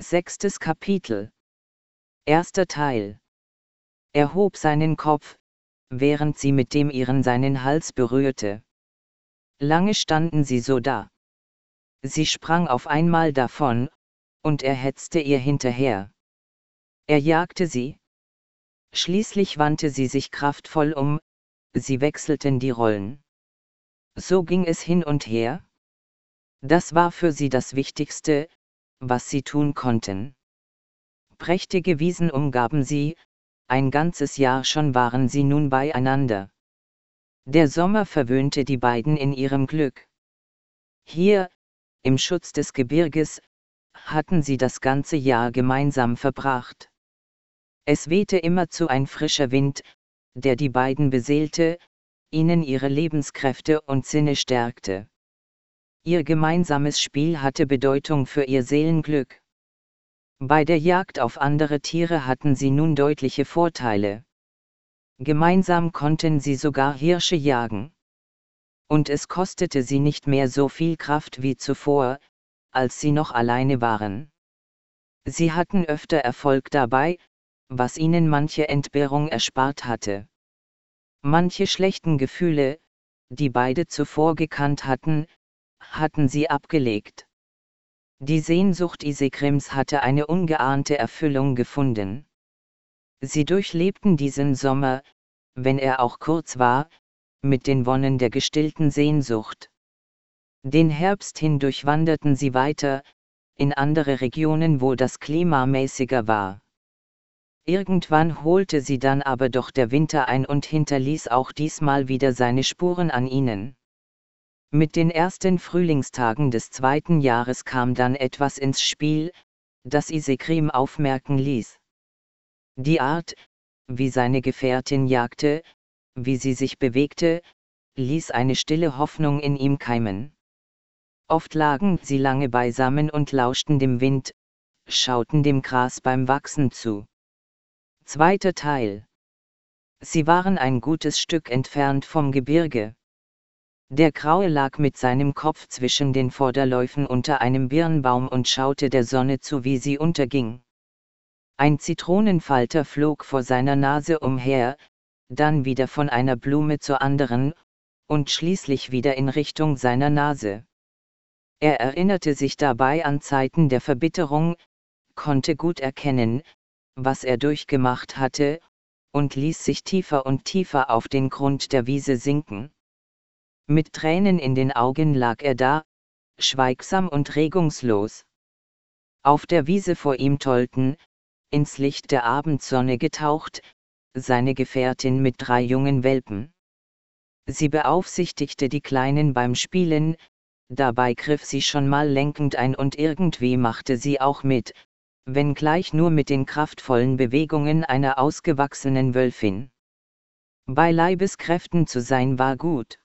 Sechstes Kapitel. Erster Teil. Er hob seinen Kopf, während sie mit dem ihren seinen Hals berührte. Lange standen sie so da. Sie sprang auf einmal davon, und er hetzte ihr hinterher. Er jagte sie. Schließlich wandte sie sich kraftvoll um, sie wechselten die Rollen. So ging es hin und her. Das war für sie das Wichtigste, was sie tun konnten. Prächtige Wiesen umgaben sie, ein ganzes Jahr schon waren sie nun beieinander. Der Sommer verwöhnte die beiden in ihrem Glück. Hier, im Schutz des Gebirges, hatten sie das ganze Jahr gemeinsam verbracht. Es wehte immerzu ein frischer Wind, der die beiden beseelte, ihnen ihre Lebenskräfte und Sinne stärkte. Ihr gemeinsames Spiel hatte Bedeutung für ihr Seelenglück. Bei der Jagd auf andere Tiere hatten sie nun deutliche Vorteile. Gemeinsam konnten sie sogar Hirsche jagen. Und es kostete sie nicht mehr so viel Kraft wie zuvor, als sie noch alleine waren. Sie hatten öfter Erfolg dabei, was ihnen manche Entbehrung erspart hatte. Manche schlechten Gefühle, die beide zuvor gekannt hatten, hatten sie abgelegt. Die Sehnsucht Isekrims hatte eine ungeahnte Erfüllung gefunden. Sie durchlebten diesen Sommer, wenn er auch kurz war, mit den Wonnen der gestillten Sehnsucht. Den Herbst hin durchwanderten sie weiter, in andere Regionen, wo das Klima mäßiger war. Irgendwann holte sie dann aber doch der Winter ein und hinterließ auch diesmal wieder seine Spuren an ihnen. Mit den ersten Frühlingstagen des zweiten Jahres kam dann etwas ins Spiel, das Isekrim aufmerken ließ. Die Art, wie seine Gefährtin jagte, wie sie sich bewegte, ließ eine stille Hoffnung in ihm keimen. Oft lagen sie lange beisammen und lauschten dem Wind, schauten dem Gras beim Wachsen zu. Zweiter Teil. Sie waren ein gutes Stück entfernt vom Gebirge. Der Graue lag mit seinem Kopf zwischen den Vorderläufen unter einem Birnbaum und schaute der Sonne zu, wie sie unterging. Ein Zitronenfalter flog vor seiner Nase umher, dann wieder von einer Blume zur anderen, und schließlich wieder in Richtung seiner Nase. Er erinnerte sich dabei an Zeiten der Verbitterung, konnte gut erkennen, was er durchgemacht hatte, und ließ sich tiefer und tiefer auf den Grund der Wiese sinken. Mit Tränen in den Augen lag er da, schweigsam und regungslos. Auf der Wiese vor ihm tollten, ins Licht der Abendsonne getaucht, seine Gefährtin mit drei jungen Welpen. Sie beaufsichtigte die Kleinen beim Spielen, dabei griff sie schon mal lenkend ein und irgendwie machte sie auch mit, wenngleich nur mit den kraftvollen Bewegungen einer ausgewachsenen Wölfin. Bei Leibeskräften zu sein war gut.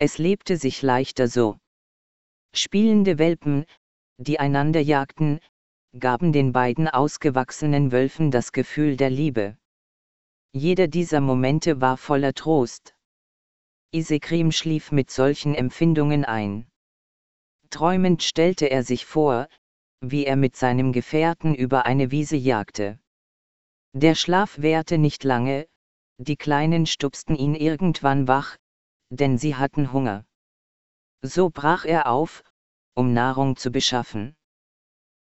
Es lebte sich leichter so. Spielende Welpen, die einander jagten, gaben den beiden ausgewachsenen Wölfen das Gefühl der Liebe. Jeder dieser Momente war voller Trost. Isekrim schlief mit solchen Empfindungen ein. Träumend stellte er sich vor, wie er mit seinem Gefährten über eine Wiese jagte. Der Schlaf währte nicht lange, die Kleinen stupsten ihn irgendwann wach, denn sie hatten Hunger. So brach er auf, um Nahrung zu beschaffen.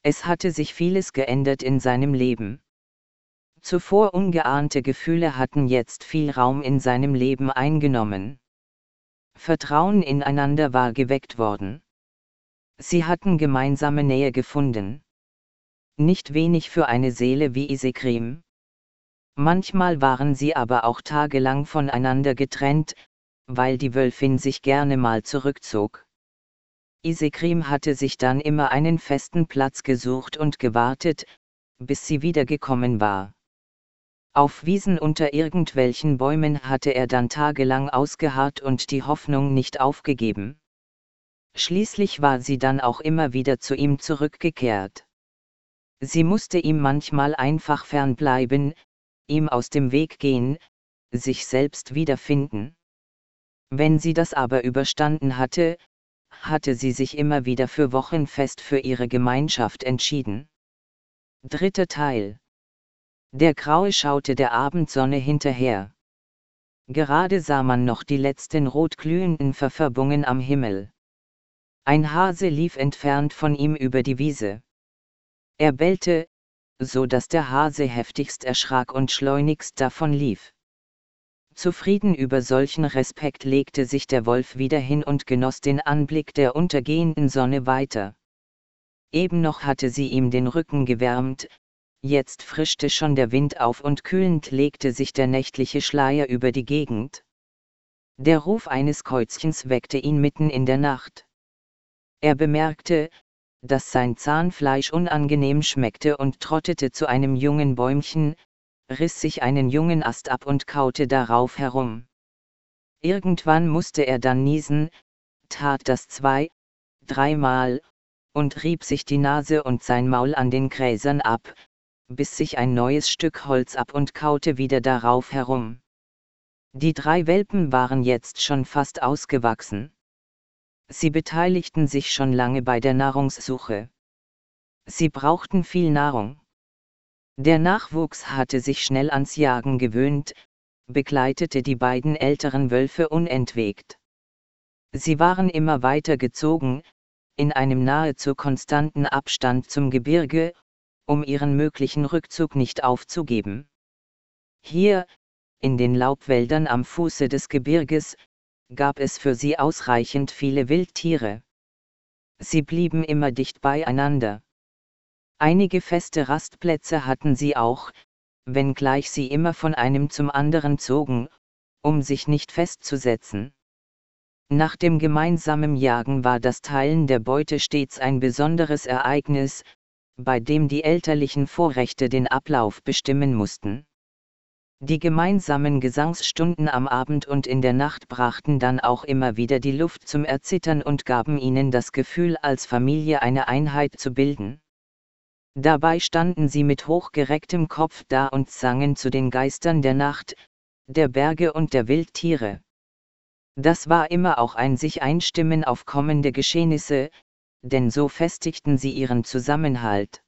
Es hatte sich vieles geändert in seinem Leben. Zuvor ungeahnte Gefühle hatten jetzt viel Raum in seinem Leben eingenommen. Vertrauen ineinander war geweckt worden. Sie hatten gemeinsame Nähe gefunden. Nicht wenig für eine Seele wie Isekrim. Manchmal waren sie aber auch tagelang voneinander getrennt, weil die Wölfin sich gerne mal zurückzog. Isekrim hatte sich dann immer einen festen Platz gesucht und gewartet, bis sie wiedergekommen war. Auf Wiesen unter irgendwelchen Bäumen hatte er dann tagelang ausgeharrt und die Hoffnung nicht aufgegeben. Schließlich war sie dann auch immer wieder zu ihm zurückgekehrt. Sie musste ihm manchmal einfach fernbleiben, ihm aus dem Weg gehen, sich selbst wiederfinden. Wenn sie das aber überstanden hatte, hatte sie sich immer wieder für Wochen fest für ihre Gemeinschaft entschieden. Dritter Teil. Der Graue schaute der Abendsonne hinterher. Gerade sah man noch die letzten rotglühenden Verfärbungen am Himmel. Ein Hase lief entfernt von ihm über die Wiese. Er bellte, so dass der Hase heftigst erschrak und schleunigst davon lief. Zufrieden über solchen Respekt legte sich der Wolf wieder hin und genoss den Anblick der untergehenden Sonne weiter. Eben noch hatte sie ihm den Rücken gewärmt, jetzt frischte schon der Wind auf und kühlend legte sich der nächtliche Schleier über die Gegend. Der Ruf eines Käuzchens weckte ihn mitten in der Nacht. Er bemerkte, dass sein Zahnfleisch unangenehm schmeckte und trottete zu einem jungen Bäumchen, riss sich einen jungen Ast ab und kaute darauf herum. Irgendwann musste er dann niesen, tat das zwei, dreimal, und rieb sich die Nase und sein Maul an den Gräsern ab, biss sich ein neues Stück Holz ab und kaute wieder darauf herum. Die drei Welpen waren jetzt schon fast ausgewachsen. Sie beteiligten sich schon lange bei der Nahrungssuche. Sie brauchten viel Nahrung. Der Nachwuchs hatte sich schnell ans Jagen gewöhnt, begleitete die beiden älteren Wölfe unentwegt. Sie waren immer weiter gezogen, in einem nahezu konstanten Abstand zum Gebirge, um ihren möglichen Rückzug nicht aufzugeben. Hier, in den Laubwäldern am Fuße des Gebirges, gab es für sie ausreichend viele Wildtiere. Sie blieben immer dicht beieinander. Einige feste Rastplätze hatten sie auch, wenngleich sie immer von einem zum anderen zogen, um sich nicht festzusetzen. Nach dem gemeinsamen Jagen war das Teilen der Beute stets ein besonderes Ereignis, bei dem die elterlichen Vorrechte den Ablauf bestimmen mussten. Die gemeinsamen Gesangsstunden am Abend und in der Nacht brachten dann auch immer wieder die Luft zum Erzittern und gaben ihnen das Gefühl, als Familie eine Einheit zu bilden. Dabei standen sie mit hochgerecktem Kopf da und sangen zu den Geistern der Nacht, der Berge und der Wildtiere. Das war immer auch ein sich einstimmen auf kommende Geschehnisse, denn so festigten sie ihren Zusammenhalt.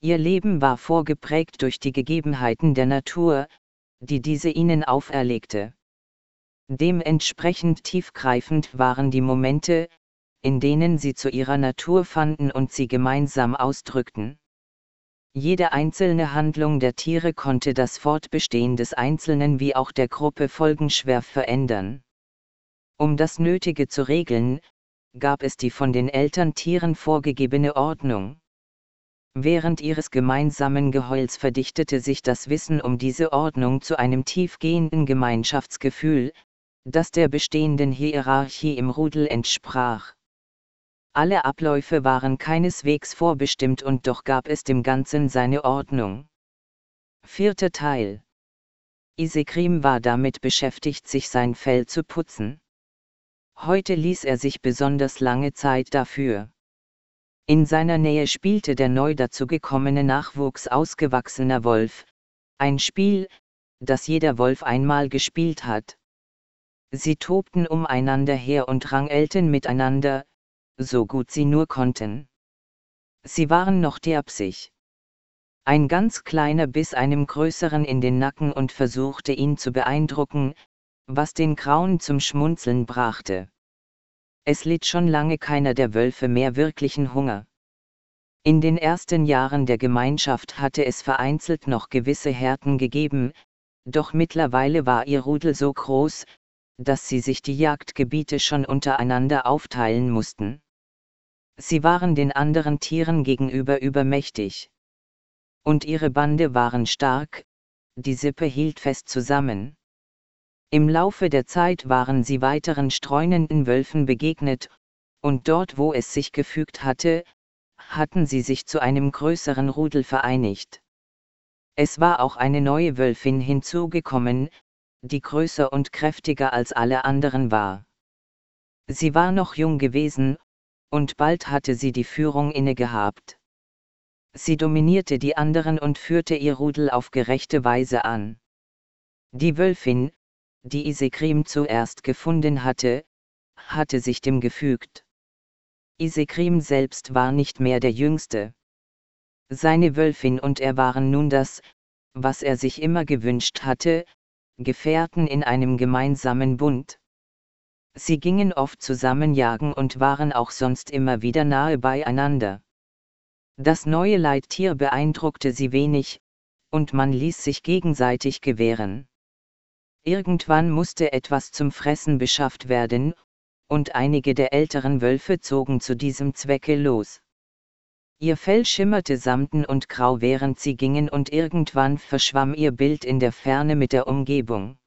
Ihr Leben war vorgeprägt durch die Gegebenheiten der Natur, die diese ihnen auferlegte. Dementsprechend tiefgreifend waren die Momente, in denen sie zu ihrer Natur fanden und sie gemeinsam ausdrückten. Jede einzelne Handlung der Tiere konnte das Fortbestehen des Einzelnen wie auch der Gruppe folgenschwer verändern. Um das Nötige zu regeln, gab es die von den Elterntieren vorgegebene Ordnung. Während ihres gemeinsamen Geheuls verdichtete sich das Wissen um diese Ordnung zu einem tiefgehenden Gemeinschaftsgefühl, das der bestehenden Hierarchie im Rudel entsprach. Alle Abläufe waren keineswegs vorbestimmt und doch gab es dem Ganzen seine Ordnung. Vierter Teil Isekrim war damit beschäftigt, sich sein Fell zu putzen. Heute ließ er sich besonders lange Zeit dafür. In seiner Nähe spielte der neu dazugekommene Nachwuchs ausgewachsener Wolf, ein Spiel, das jeder Wolf einmal gespielt hat. Sie tobten umeinander her und rangelten miteinander, so gut sie nur konnten. Sie waren noch derbsig. Ein ganz kleiner biss einem größeren in den Nacken und versuchte ihn zu beeindrucken, was den Grauen zum Schmunzeln brachte. Es litt schon lange keiner der Wölfe mehr wirklichen Hunger. In den ersten Jahren der Gemeinschaft hatte es vereinzelt noch gewisse Härten gegeben, doch mittlerweile war ihr Rudel so groß, dass sie sich die Jagdgebiete schon untereinander aufteilen mussten. Sie waren den anderen Tieren gegenüber übermächtig. Und ihre Bande waren stark, die Sippe hielt fest zusammen. Im Laufe der Zeit waren sie weiteren streunenden Wölfen begegnet, und dort wo es sich gefügt hatte, hatten sie sich zu einem größeren Rudel vereinigt. Es war auch eine neue Wölfin hinzugekommen, die größer und kräftiger als alle anderen war. Sie war noch jung gewesen, und bald hatte sie die Führung inne gehabt. Sie dominierte die anderen und führte ihr Rudel auf gerechte Weise an. Die Wölfin, die Isekrim zuerst gefunden hatte, hatte sich dem gefügt. Isekrim selbst war nicht mehr der Jüngste. Seine Wölfin und er waren nun das, was er sich immer gewünscht hatte, Gefährten in einem gemeinsamen Bund. Sie gingen oft zusammen jagen und waren auch sonst immer wieder nahe beieinander. Das neue Leittier beeindruckte sie wenig, und man ließ sich gegenseitig gewähren. Irgendwann musste etwas zum Fressen beschafft werden, und einige der älteren Wölfe zogen zu diesem Zwecke los. Ihr Fell schimmerte samten und grau während sie gingen und irgendwann verschwamm ihr Bild in der Ferne mit der Umgebung.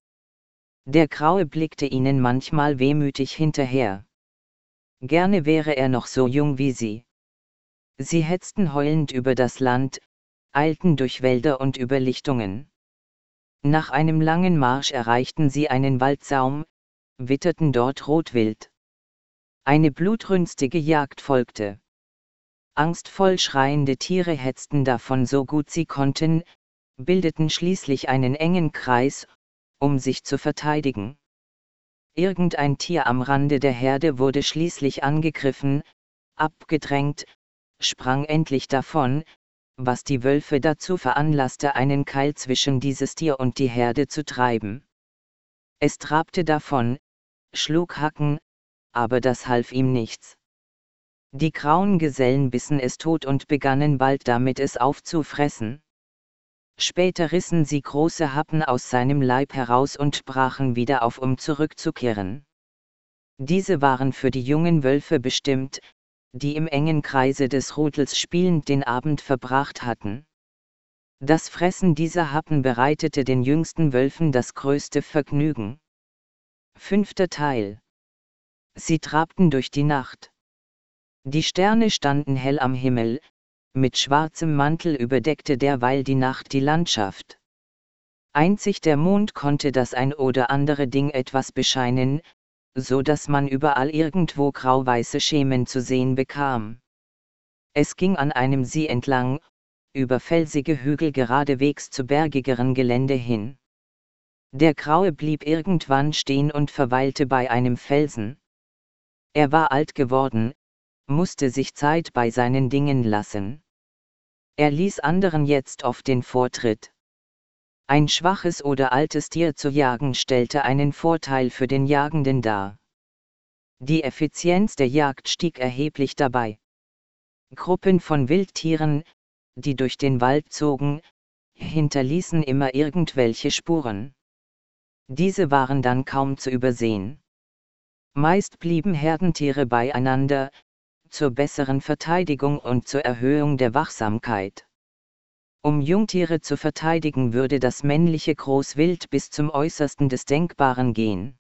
Der Graue blickte ihnen manchmal wehmütig hinterher. Gerne wäre er noch so jung wie sie. Sie hetzten heulend über das Land, eilten durch Wälder und über Lichtungen. Nach einem langen Marsch erreichten sie einen Waldsaum, witterten dort Rotwild. Eine blutrünstige Jagd folgte. Angstvoll schreiende Tiere hetzten davon so gut sie konnten, bildeten schließlich einen engen Kreis, um sich zu verteidigen. Irgendein Tier am Rande der Herde wurde schließlich angegriffen, abgedrängt, sprang endlich davon, was die Wölfe dazu veranlasste, einen Keil zwischen dieses Tier und die Herde zu treiben. Es trabte davon, schlug Hacken, aber das half ihm nichts. Die grauen Gesellen bissen es tot und begannen bald damit es aufzufressen. Später rissen sie große Happen aus seinem Leib heraus und brachen wieder auf, um zurückzukehren. Diese waren für die jungen Wölfe bestimmt, die im engen Kreise des Rudels spielend den Abend verbracht hatten. Das Fressen dieser Happen bereitete den jüngsten Wölfen das größte Vergnügen. Fünfter Teil. Sie trabten durch die Nacht. Die Sterne standen hell am Himmel, mit schwarzem Mantel überdeckte derweil die Nacht die Landschaft. Einzig der Mond konnte das ein oder andere Ding etwas bescheinen, so dass man überall irgendwo grauweiße Schemen zu sehen bekam. Es ging an einem See entlang, über felsige Hügel geradewegs zu bergigeren Gelände hin. Der Graue blieb irgendwann stehen und verweilte bei einem Felsen. Er war alt geworden, musste sich Zeit bei seinen Dingen lassen. Er ließ anderen jetzt oft den Vortritt. Ein schwaches oder altes Tier zu jagen stellte einen Vorteil für den Jagenden dar. Die Effizienz der Jagd stieg erheblich dabei. Gruppen von Wildtieren, die durch den Wald zogen, hinterließen immer irgendwelche Spuren. Diese waren dann kaum zu übersehen. Meist blieben Herdentiere beieinander, zur besseren Verteidigung und zur Erhöhung der Wachsamkeit. Um Jungtiere zu verteidigen würde das männliche Großwild bis zum äußersten des Denkbaren gehen.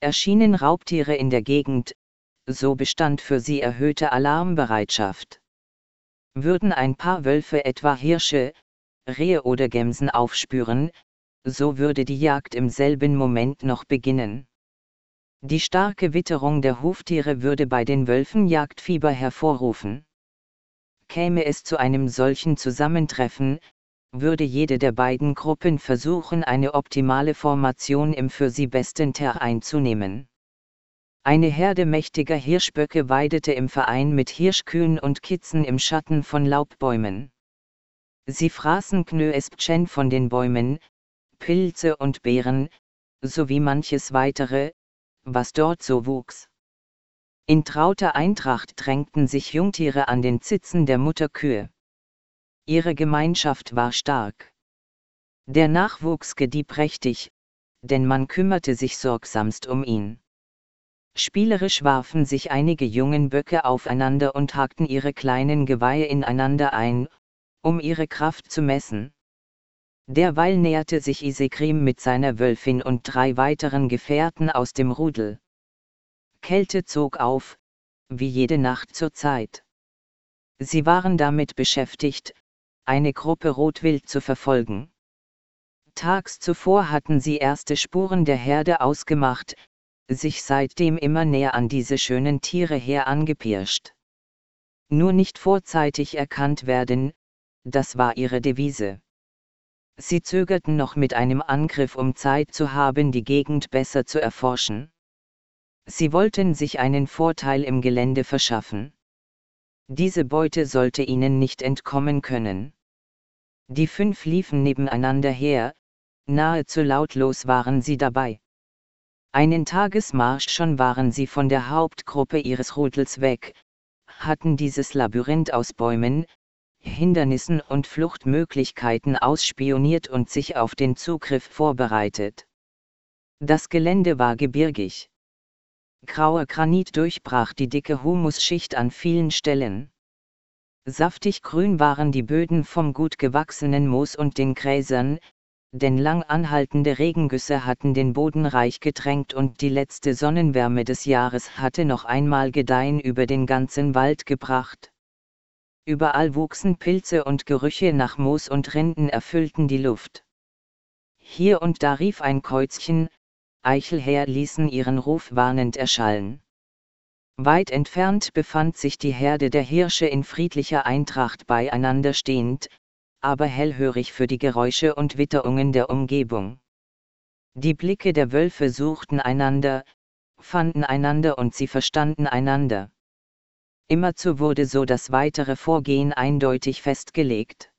Erschienen Raubtiere in der Gegend, so bestand für sie erhöhte Alarmbereitschaft. Würden ein paar Wölfe etwa Hirsche, Rehe oder Gämsen aufspüren, so würde die Jagd im selben Moment noch beginnen. Die starke Witterung der Huftiere würde bei den Wölfen Jagdfieber hervorrufen. Käme es zu einem solchen Zusammentreffen, würde jede der beiden Gruppen versuchen, eine optimale Formation im für sie besten Ter einzunehmen. Eine Herde mächtiger Hirschböcke weidete im Verein mit Hirschkühen und Kitzen im Schatten von Laubbäumen. Sie fraßen Knöespchen von den Bäumen, Pilze und Beeren, sowie manches weitere, was dort so wuchs. In trauter Eintracht drängten sich Jungtiere an den Zitzen der Mutterkühe. Ihre Gemeinschaft war stark. Der Nachwuchs gedieh prächtig, denn man kümmerte sich sorgsamst um ihn. Spielerisch warfen sich einige jungen Böcke aufeinander und hakten ihre kleinen Geweihe ineinander ein, um ihre Kraft zu messen. Derweil näherte sich Isekrim mit seiner Wölfin und drei weiteren Gefährten aus dem Rudel. Kälte zog auf, wie jede Nacht zur Zeit. Sie waren damit beschäftigt, eine Gruppe Rotwild zu verfolgen. Tags zuvor hatten sie erste Spuren der Herde ausgemacht, sich seitdem immer näher an diese schönen Tiere her angepirscht. Nur nicht vorzeitig erkannt werden, das war ihre Devise. Sie zögerten noch mit einem Angriff, um Zeit zu haben, die Gegend besser zu erforschen. Sie wollten sich einen Vorteil im Gelände verschaffen. Diese Beute sollte ihnen nicht entkommen können. Die fünf liefen nebeneinander her, nahezu lautlos waren sie dabei. Einen Tagesmarsch schon waren sie von der Hauptgruppe ihres Rudels weg, hatten dieses Labyrinth aus Bäumen, Hindernissen und Fluchtmöglichkeiten ausspioniert und sich auf den Zugriff vorbereitet. Das Gelände war gebirgig. Grauer Granit durchbrach die dicke Humusschicht an vielen Stellen. Saftig grün waren die Böden vom gut gewachsenen Moos und den Gräsern, denn lang anhaltende Regengüsse hatten den Boden reich getränkt und die letzte Sonnenwärme des Jahres hatte noch einmal Gedeihen über den ganzen Wald gebracht. Überall wuchsen Pilze und Gerüche nach Moos und Rinden erfüllten die Luft. Hier und da rief ein Käuzchen, Eichelher ließen ihren Ruf warnend erschallen. Weit entfernt befand sich die Herde der Hirsche in friedlicher Eintracht beieinander stehend, aber hellhörig für die Geräusche und Witterungen der Umgebung. Die Blicke der Wölfe suchten einander, fanden einander und sie verstanden einander. Immerzu wurde so das weitere Vorgehen eindeutig festgelegt.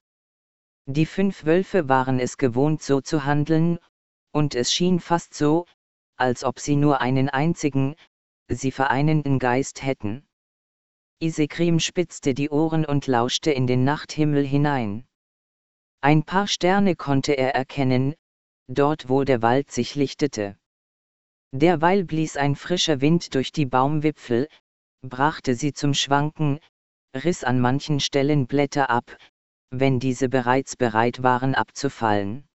Die fünf Wölfe waren es gewohnt so zu handeln, und es schien fast so, als ob sie nur einen einzigen, sie vereinenden Geist hätten. Isekrim spitzte die Ohren und lauschte in den Nachthimmel hinein. Ein paar Sterne konnte er erkennen, dort wo der Wald sich lichtete. Derweil blies ein frischer Wind durch die Baumwipfel, brachte sie zum Schwanken, riss an manchen Stellen Blätter ab, wenn diese bereits bereit waren abzufallen.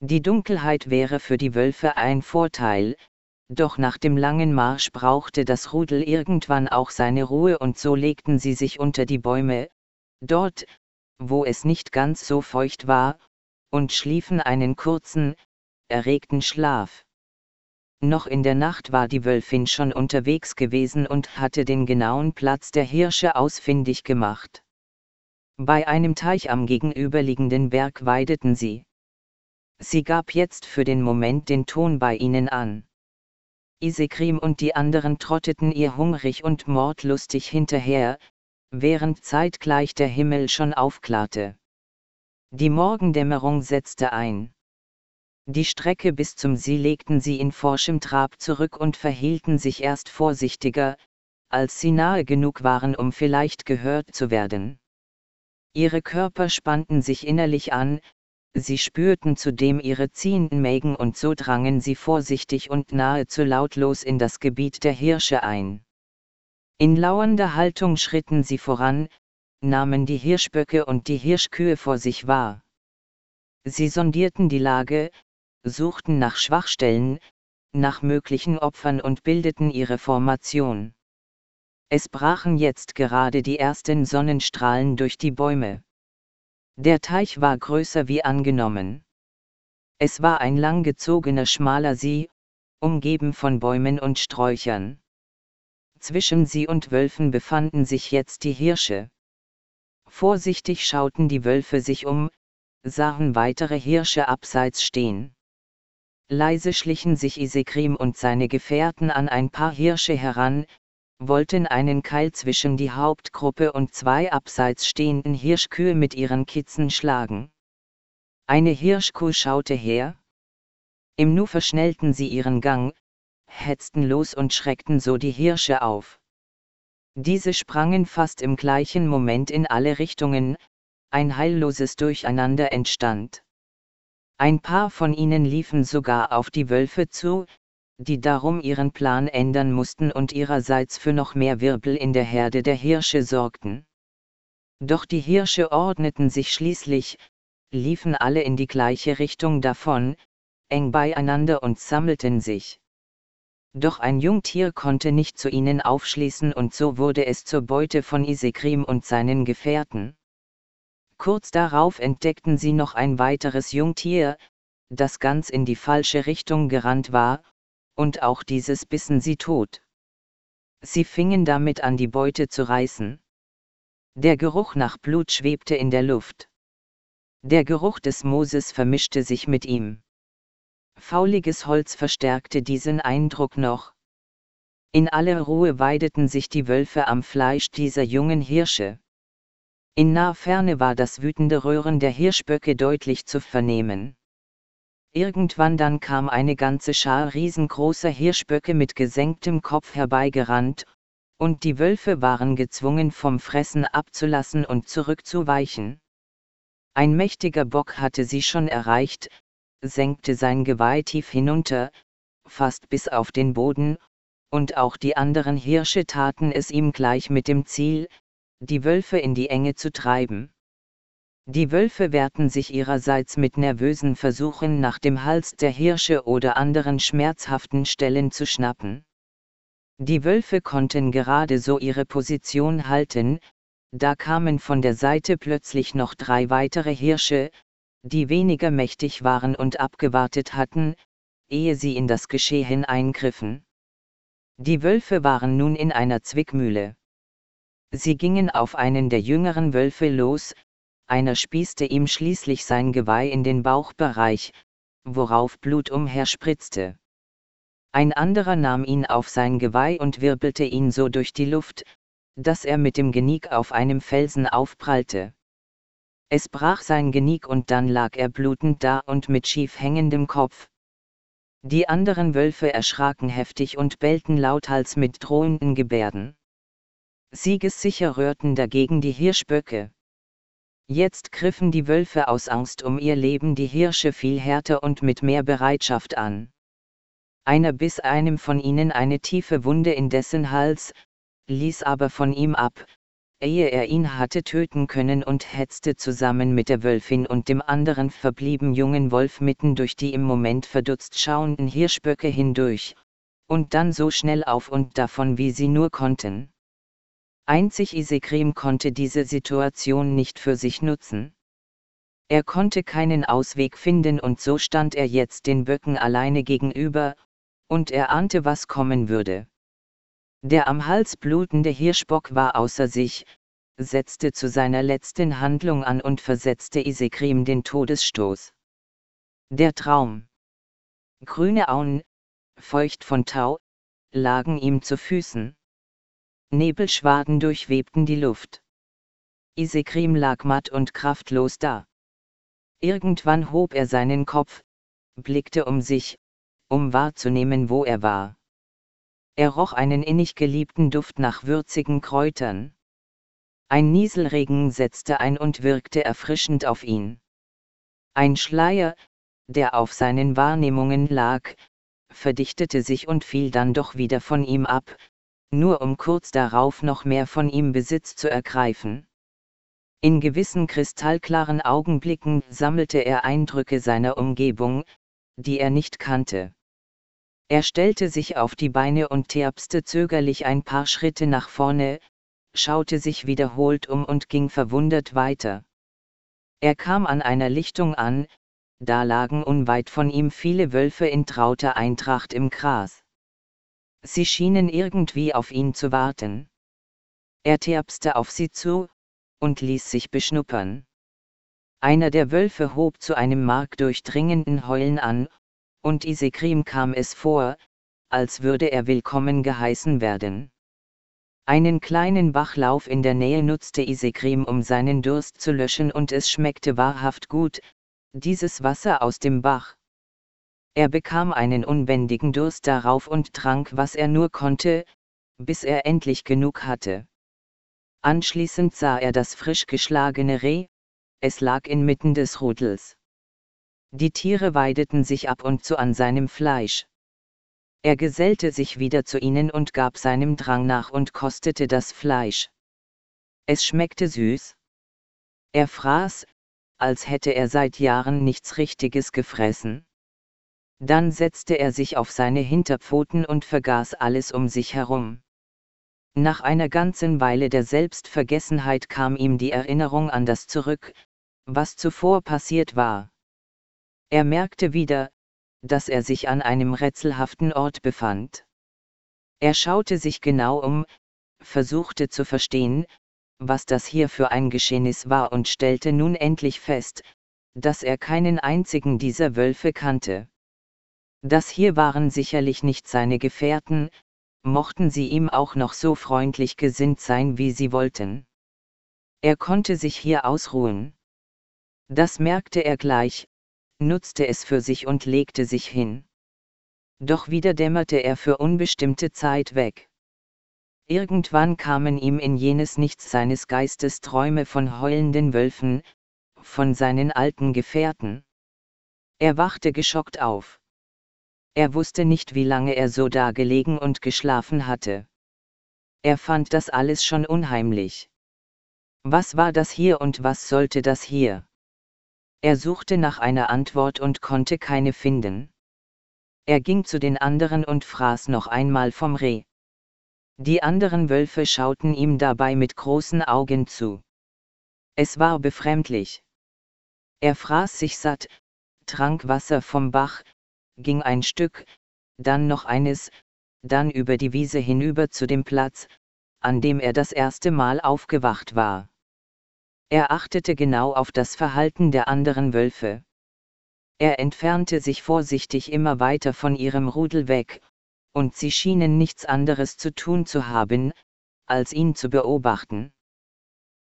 Die Dunkelheit wäre für die Wölfe ein Vorteil, doch nach dem langen Marsch brauchte das Rudel irgendwann auch seine Ruhe und so legten sie sich unter die Bäume, dort, wo es nicht ganz so feucht war, und schliefen einen kurzen, erregten Schlaf. Noch in der Nacht war die Wölfin schon unterwegs gewesen und hatte den genauen Platz der Hirsche ausfindig gemacht. Bei einem Teich am gegenüberliegenden Berg weideten sie. Sie gab jetzt für den Moment den Ton bei ihnen an. Isekrim und die anderen trotteten ihr hungrig und mordlustig hinterher, während zeitgleich der Himmel schon aufklarte. Die Morgendämmerung setzte ein. Die Strecke bis zum See legten sie in forschem Trab zurück und verhielten sich erst vorsichtiger, als sie nahe genug waren, um vielleicht gehört zu werden. Ihre Körper spannten sich innerlich an, sie spürten zudem ihre ziehenden Mägen und so drangen sie vorsichtig und nahezu lautlos in das Gebiet der Hirsche ein. In lauernder Haltung schritten sie voran, nahmen die Hirschböcke und die Hirschkühe vor sich wahr. Sie sondierten die Lage, suchten nach Schwachstellen, nach möglichen Opfern und bildeten ihre Formation. Es brachen jetzt gerade die ersten Sonnenstrahlen durch die Bäume. Der Teich war größer wie angenommen. Es war ein langgezogener schmaler See, umgeben von Bäumen und Sträuchern. Zwischen sie und Wölfen befanden sich jetzt die Hirsche. Vorsichtig schauten die Wölfe sich um, sahen weitere Hirsche abseits stehen. Leise schlichen sich Isekrim und seine Gefährten an ein paar Hirsche heran, wollten einen Keil zwischen die Hauptgruppe und zwei abseits stehenden Hirschkühe mit ihren Kitzen schlagen. Eine Hirschkuh schaute her. Im Nu verschnellten sie ihren Gang, hetzten los und schreckten so die Hirsche auf. Diese sprangen fast im gleichen Moment in alle Richtungen, ein heilloses Durcheinander entstand. Ein paar von ihnen liefen sogar auf die Wölfe zu, die darum ihren Plan ändern mussten und ihrerseits für noch mehr Wirbel in der Herde der Hirsche sorgten. Doch die Hirsche ordneten sich schließlich, liefen alle in die gleiche Richtung davon, eng beieinander und sammelten sich. Doch ein Jungtier konnte nicht zu ihnen aufschließen und so wurde es zur Beute von Isekrim und seinen Gefährten. Kurz darauf entdeckten sie noch ein weiteres Jungtier, das ganz in die falsche Richtung gerannt war, und auch dieses bissen sie tot. Sie fingen damit an die Beute zu reißen. Der Geruch nach Blut schwebte in der Luft. Der Geruch des Mooses vermischte sich mit ihm. Fauliges Holz verstärkte diesen Eindruck noch. In aller Ruhe weideten sich die Wölfe am Fleisch dieser jungen Hirsche. In naher Ferne war das wütende Röhren der Hirschböcke deutlich zu vernehmen. Irgendwann dann kam eine ganze Schar riesengroßer Hirschböcke mit gesenktem Kopf herbeigerannt, und die Wölfe waren gezwungen vom Fressen abzulassen und zurückzuweichen. Ein mächtiger Bock hatte sie schon erreicht, senkte sein Geweih tief hinunter, fast bis auf den Boden, und auch die anderen Hirsche taten es ihm gleich mit dem Ziel, die Wölfe in die Enge zu treiben. Die Wölfe wehrten sich ihrerseits mit nervösen Versuchen nach dem Hals der Hirsche oder anderen schmerzhaften Stellen zu schnappen. Die Wölfe konnten gerade so ihre Position halten, da kamen von der Seite plötzlich noch drei weitere Hirsche, die weniger mächtig waren und abgewartet hatten, ehe sie in das Geschehen eingriffen. Die Wölfe waren nun in einer Zwickmühle. Sie gingen auf einen der jüngeren Wölfe los, einer spießte ihm schließlich sein Geweih in den Bauchbereich, worauf Blut umherspritzte. Ein anderer nahm ihn auf sein Geweih und wirbelte ihn so durch die Luft, dass er mit dem Genick auf einem Felsen aufprallte. Es brach sein Genick und dann lag er blutend da und mit schief hängendem Kopf. Die anderen Wölfe erschraken heftig und bellten lauthals mit drohenden Gebärden. Siegessicher rührten dagegen die Hirschböcke. Jetzt griffen die Wölfe aus Angst um ihr Leben die Hirsche viel härter und mit mehr Bereitschaft an. Einer biss einem von ihnen eine tiefe Wunde in dessen Hals, ließ aber von ihm ab, ehe er ihn hatte töten können und hetzte zusammen mit der Wölfin und dem anderen verblieben jungen Wolf mitten durch die im Moment verdutzt schauenden Hirschböcke hindurch, und dann so schnell auf und davon wie sie nur konnten. Einzig Isekrim konnte diese Situation nicht für sich nutzen. Er konnte keinen Ausweg finden und so stand er jetzt den Böcken alleine gegenüber, und er ahnte was kommen würde. Der am Hals blutende Hirschbock war außer sich, setzte zu seiner letzten Handlung an und versetzte Isekrim den Todesstoß. Der Traum. Grüne Auen, feucht von Tau, lagen ihm zu Füßen. Nebelschwaden durchwebten die Luft. Isekrim lag matt und kraftlos da. Irgendwann hob er seinen Kopf, blickte um sich, um wahrzunehmen, wo er war. Er roch einen innig geliebten Duft nach würzigen Kräutern. Ein Nieselregen setzte ein und wirkte erfrischend auf ihn. Ein Schleier, der auf seinen Wahrnehmungen lag, verdichtete sich und fiel dann doch wieder von ihm ab, nur um kurz darauf noch mehr von ihm Besitz zu ergreifen. In gewissen kristallklaren Augenblicken sammelte er Eindrücke seiner Umgebung, die er nicht kannte. Er stellte sich auf die Beine und terpste zögerlich ein paar Schritte nach vorne, schaute sich wiederholt um und ging verwundert weiter. Er kam an einer Lichtung an, da lagen unweit von ihm viele Wölfe in trauter Eintracht im Gras. Sie schienen irgendwie auf ihn zu warten. Er terpste auf sie zu, und ließ sich beschnuppern. Einer der Wölfe hob zu einem markdurchdringenden Heulen an, und Isekrim kam es vor, als würde er willkommen geheißen werden. Einen kleinen Bachlauf in der Nähe nutzte Isekrim um seinen Durst zu löschen und es schmeckte wahrhaft gut, dieses Wasser aus dem Bach. Er bekam einen unbändigen Durst darauf und trank was er nur konnte, bis er endlich genug hatte. Anschließend sah er das frisch geschlagene Reh, es lag inmitten des Rudels. Die Tiere weideten sich ab und zu an seinem Fleisch. Er gesellte sich wieder zu ihnen und gab seinem Drang nach und kostete das Fleisch. Es schmeckte süß. Er fraß, als hätte er seit Jahren nichts Richtiges gefressen. Dann setzte er sich auf seine Hinterpfoten und vergaß alles um sich herum. Nach einer ganzen Weile der Selbstvergessenheit kam ihm die Erinnerung an das zurück, was zuvor passiert war. Er merkte wieder, dass er sich an einem rätselhaften Ort befand. Er schaute sich genau um, versuchte zu verstehen, was das hier für ein Geschehnis war und stellte nun endlich fest, dass er keinen einzigen dieser Wölfe kannte. Das hier waren sicherlich nicht seine Gefährten, mochten sie ihm auch noch so freundlich gesinnt sein, wie sie wollten. Er konnte sich hier ausruhen. Das merkte er gleich, nutzte es für sich und legte sich hin. Doch wieder dämmerte er für unbestimmte Zeit weg. Irgendwann kamen ihm in jenes Nichts seines Geistes Träume von heulenden Wölfen, von seinen alten Gefährten. Er wachte geschockt auf. Er wusste nicht, wie lange er so dagelegen und geschlafen hatte. Er fand das alles schon unheimlich. Was war das hier und was sollte das hier? Er suchte nach einer Antwort und konnte keine finden. Er ging zu den anderen und fraß noch einmal vom Reh. Die anderen Wölfe schauten ihm dabei mit großen Augen zu. Es war befremdlich. Er fraß sich satt, trank Wasser vom Bach, ging ein Stück, dann noch eines, dann über die Wiese hinüber zu dem Platz, an dem er das erste Mal aufgewacht war. Er achtete genau auf das Verhalten der anderen Wölfe. Er entfernte sich vorsichtig immer weiter von ihrem Rudel weg, und sie schienen nichts anderes zu tun zu haben, als ihn zu beobachten.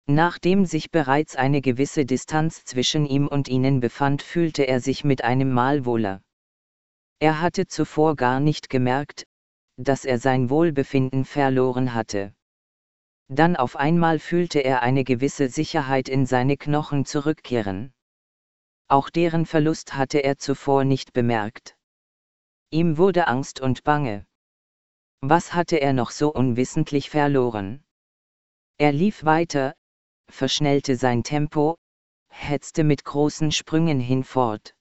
Nachdem sich bereits eine gewisse Distanz zwischen ihm und ihnen befand, fühlte er sich mit einem Mal wohler. Er hatte zuvor gar nicht gemerkt, dass er sein Wohlbefinden verloren hatte. Dann auf einmal fühlte er eine gewisse Sicherheit in seine Knochen zurückkehren. Auch deren Verlust hatte er zuvor nicht bemerkt. Ihm wurde Angst und Bange. Was hatte er noch so unwissentlich verloren? Er lief weiter, verschnellte sein Tempo, hetzte mit großen Sprüngen hinfort.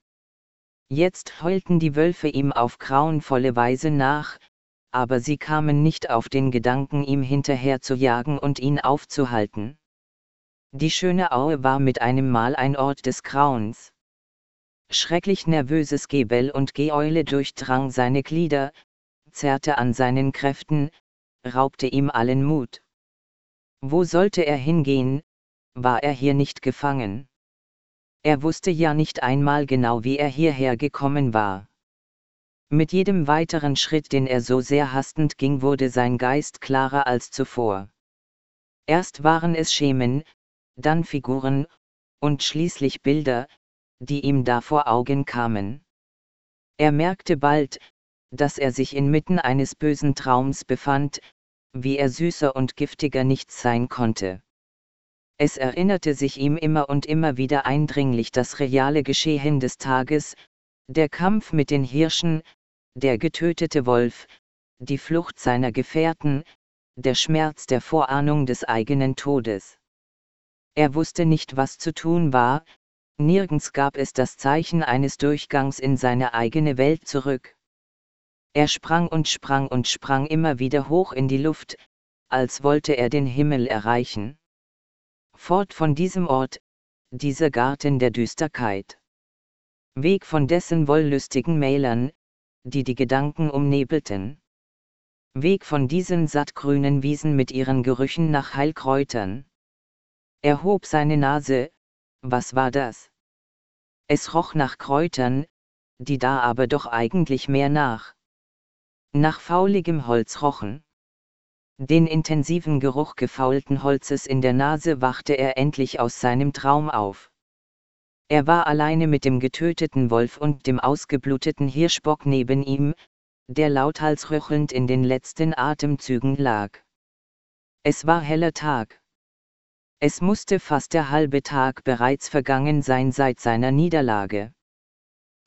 Jetzt heulten die Wölfe ihm auf grauenvolle Weise nach, aber sie kamen nicht auf den Gedanken, ihm hinterher zu jagen und ihn aufzuhalten. Die schöne Aue war mit einem Mal ein Ort des Grauens. Schrecklich nervöses Gebell und Geeule durchdrang seine Glieder, zerrte an seinen Kräften, raubte ihm allen Mut. Wo sollte er hingehen, war er hier nicht gefangen? Er wusste ja nicht einmal genau, wie er hierher gekommen war. Mit jedem weiteren Schritt, den er so sehr hastend ging, wurde sein Geist klarer als zuvor. Erst waren es Schemen, dann Figuren, und schließlich Bilder, die ihm da vor Augen kamen. Er merkte bald, dass er sich inmitten eines bösen Traums befand, wie er süßer und giftiger nichts sein konnte. Es erinnerte sich ihm immer und immer wieder eindringlich das reale Geschehen des Tages, der Kampf mit den Hirschen, der getötete Wolf, die Flucht seiner Gefährten, der Schmerz der Vorahnung des eigenen Todes. Er wusste nicht, was zu tun war, nirgends gab es das Zeichen eines Durchgangs in seine eigene Welt zurück. Er sprang und sprang und sprang immer wieder hoch in die Luft, als wollte er den Himmel erreichen. Fort von diesem Ort, dieser Garten der Düsterkeit. Weg von dessen wollüstigen Mälern, die die Gedanken umnebelten. Weg von diesen sattgrünen Wiesen mit ihren Gerüchen nach Heilkräutern. Er hob seine Nase, was war das? Es roch nach Kräutern, die da aber doch eigentlich mehr nach. Nach fauligem Holz rochen. Den intensiven Geruch gefaulten Holzes in der Nase wachte er endlich aus seinem Traum auf. Er war alleine mit dem getöteten Wolf und dem ausgebluteten Hirschbock neben ihm, der lauthals röchelnd in den letzten Atemzügen lag. Es war heller Tag. Es musste fast der halbe Tag bereits vergangen sein seit seiner Niederlage.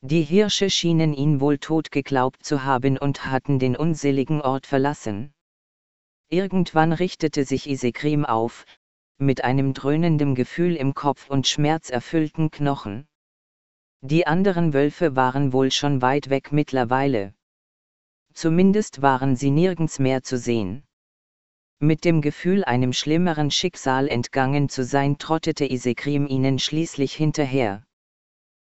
Die Hirsche schienen ihn wohl tot geglaubt zu haben und hatten den unseligen Ort verlassen. Irgendwann richtete sich Isekrim auf, mit einem dröhnenden Gefühl im Kopf und schmerzerfüllten Knochen. Die anderen Wölfe waren wohl schon weit weg mittlerweile. Zumindest waren sie nirgends mehr zu sehen. Mit dem Gefühl, einem schlimmeren Schicksal entgangen zu sein, trottete Isekrim ihnen schließlich hinterher.